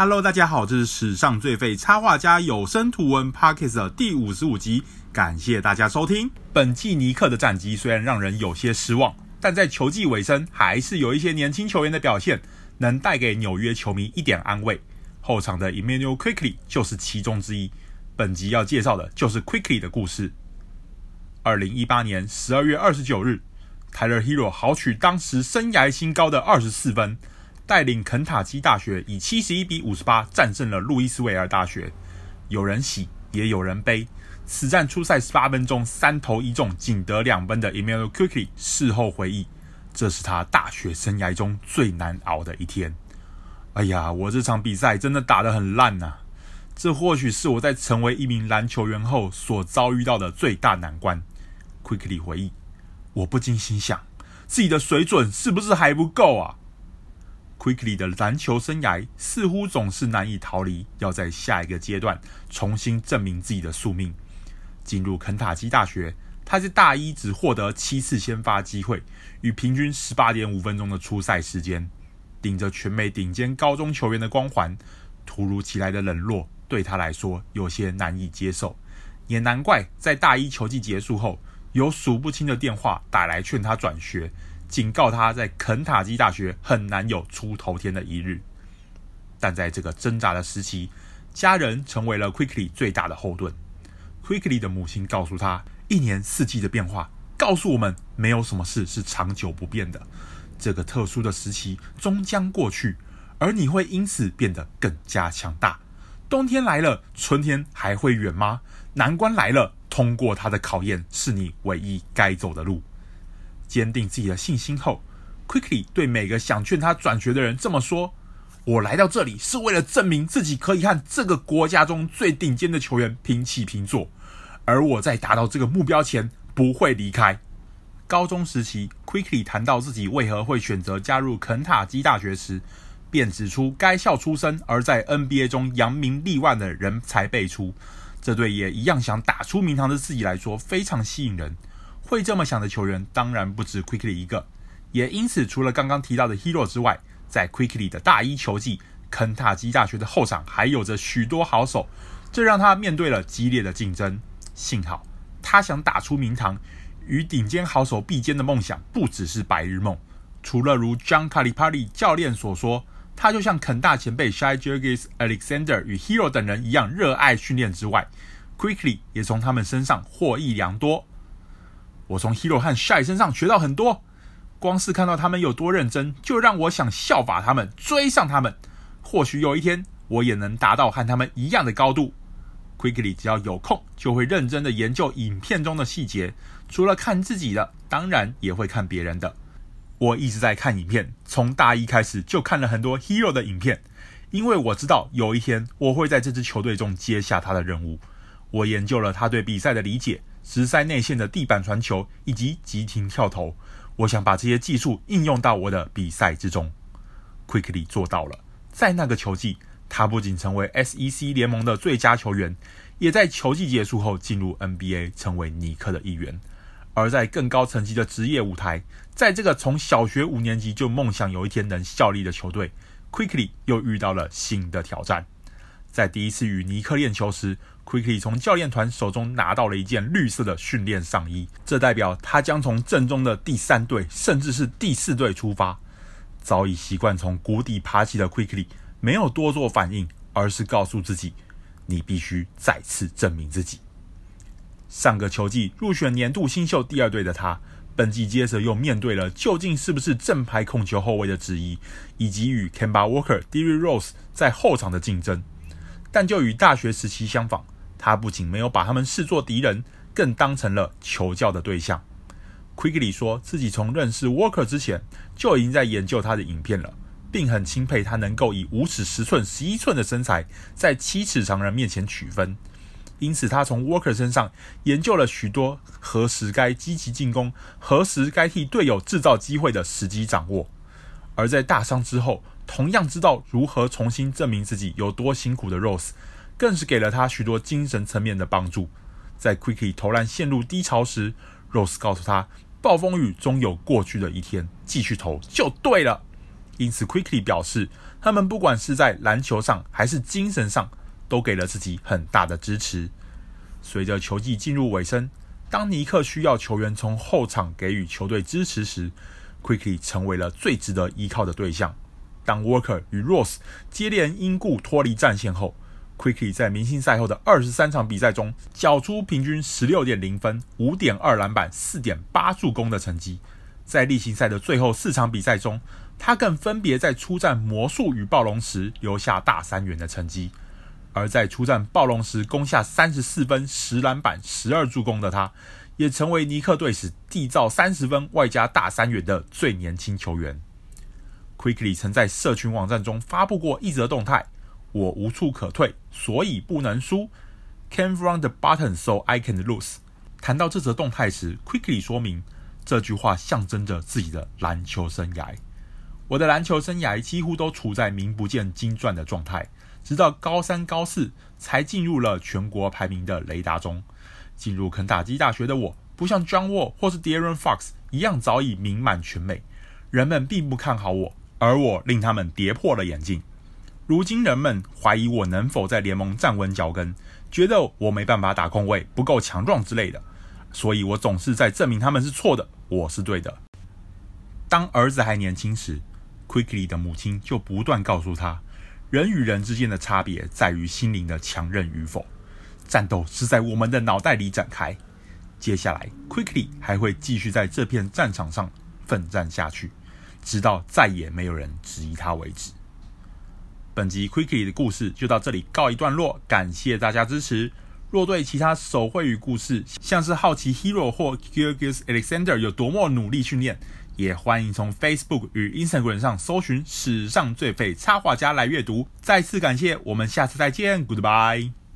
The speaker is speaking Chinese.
Hello，大家好，这是史上最废插画家有声图文 Podcast 的第五十五集，感谢大家收听。本季尼克的战绩虽然让人有些失望，但在球季尾声，还是有一些年轻球员的表现能带给纽约球迷一点安慰。后场的 Immanuel Quickly 就是其中之一。本集要介绍的就是 Quickly 的故事。二零一八年十二月二十九日，Tyler Hero 豪取当时生涯新高的二十四分。带领肯塔基大学以七十一比五十八战胜了路易斯维尔大学，有人喜也有人悲。此战出赛十八分钟，三投一中，仅得两分的 Immanuel Quickley 事后回忆，这是他大学生涯中最难熬的一天。哎呀，我这场比赛真的打得很烂呐！这或许是我在成为一名篮球员后所遭遇到的最大难关。Quickly 回忆，我不禁心想，自己的水准是不是还不够啊 Quickly 的篮球生涯似乎总是难以逃离，要在下一个阶段重新证明自己的宿命。进入肯塔基大学，他在大一只获得七次先发机会，与平均十八点五分钟的出赛时间。顶着全美顶尖高中球员的光环，突如其来的冷落对他来说有些难以接受。也难怪在大一球季结束后，有数不清的电话打来劝他转学。警告他在肯塔基大学很难有出头天的一日，但在这个挣扎的时期，家人成为了 Quickly 最大的后盾。Quickly 的母亲告诉他，一年四季的变化告诉我们，没有什么事是长久不变的。这个特殊的时期终将过去，而你会因此变得更加强大。冬天来了，春天还会远吗？难关来了，通过它的考验是你唯一该走的路。坚定自己的信心后，Quickly 对每个想劝他转学的人这么说：“我来到这里是为了证明自己可以和这个国家中最顶尖的球员平起平坐，而我在达到这个目标前不会离开。”高中时期，Quickly 谈到自己为何会选择加入肯塔基大学时，便指出该校出身而在 NBA 中扬名立万的人才辈出，这对也一样想打出名堂的自己来说非常吸引人。会这么想的球员当然不止 Quickly 一个，也因此，除了刚刚提到的 Hero 之外，在 Quickly 的大一球季，肯塔基大学的后场还有着许多好手，这让他面对了激烈的竞争。幸好，他想打出名堂，与顶尖好手比肩的梦想不只是白日梦。除了如 John Calipari 教练所说，他就像肯大前辈 Shai Gilgeous-Alexander 与 Hero 等人一样热爱训练之外，Quickly 也从他们身上获益良多。我从 Hero 和 Shy 身上学到很多，光是看到他们有多认真，就让我想效法他们，追上他们。或许有一天，我也能达到和他们一样的高度。Quickly 只要有空，就会认真的研究影片中的细节，除了看自己的，当然也会看别人的。我一直在看影片，从大一开始就看了很多 Hero 的影片，因为我知道有一天我会在这支球队中接下他的任务。我研究了他对比赛的理解。直塞内线的地板传球以及急停跳投，我想把这些技术应用到我的比赛之中。Quickly 做到了，在那个球季，他不仅成为 SEC 联盟的最佳球员，也在球季结束后进入 NBA，成为尼克的一员。而在更高层级的职业舞台，在这个从小学五年级就梦想有一天能效力的球队，Quickly 又遇到了新的挑战。在第一次与尼克练球时 Quickly 从教练团手中拿到了一件绿色的训练上衣，这代表他将从阵中的第三队甚至是第四队出发。早已习惯从谷底爬起的 Quickly 没有多做反应，而是告诉自己：“你必须再次证明自己。”上个球季入选年度新秀第二队的他，本季接着又面对了究竟是不是正牌控球后卫的质疑，以及与 Kemba Walker、Derrick Rose 在后场的竞争。但就与大学时期相仿，他不仅没有把他们视作敌人，更当成了求教的对象。Quickly 说自己从认识 Walker 之前就已经在研究他的影片了，并很钦佩他能够以五尺十寸、十一寸的身材在七尺长人面前取分。因此，他从 Walker 身上研究了许多何时该积极进攻、何时该替队友制造机会的时机掌握。而在大伤之后，同样知道如何重新证明自己有多辛苦的 Rose，更是给了他许多精神层面的帮助。在 Quickly 投篮陷入低潮时，Rose 告诉他：“暴风雨终有过去的一天，继续投就对了。”因此，Quickly 表示，他们不管是在篮球上还是精神上，都给了自己很大的支持。随着球季进入尾声，当尼克需要球员从后场给予球队支持时，Quickly 成为了最值得依靠的对象。当 Walker 与 Rose 接连因故脱离战线后 Quickly 在明星赛后的二十三场比赛中，缴出平均十六点零分、五点二篮板、四点八助攻的成绩。在例行赛的最后四场比赛中，他更分别在出战魔术与暴龙时留下大三元的成绩。而在出战暴龙时攻下三十四分、十篮板、十二助攻的他，也成为尼克队史缔造三十分外加大三元的最年轻球员。Quickly 曾在社群网站中发布过一则动态：“我无处可退，所以不能输。Came from the bottom, so I can lose。”谈到这则动态时，Quickly 说明这句话象征着自己的篮球生涯。我的篮球生涯几乎都处在名不见经传的状态，直到高三、高四才进入了全国排名的雷达中。进入肯塔基大学的我，不像 John Wall 或是 De'Aaron Fox 一样早已名满全美，人们并不看好我。而我令他们跌破了眼镜。如今人们怀疑我能否在联盟站稳脚跟，觉得我没办法打控卫，不够强壮之类的。所以我总是在证明他们是错的，我是对的。当儿子还年轻时，Quickly 的母亲就不断告诉他，人与人之间的差别在于心灵的强韧与否。战斗是在我们的脑袋里展开。接下来，Quickly 还会继续在这片战场上奋战下去。直到再也没有人质疑他为止。本集 Quickly 的故事就到这里告一段落，感谢大家支持。若对其他手绘与故事，像是好奇 Hero 或 Gilgeous-Alexander 有多么努力训练，也欢迎从 Facebook 与 Instagram 上搜寻“史上最废插画家”来阅读。再次感谢，我们下次再见，Goodbye。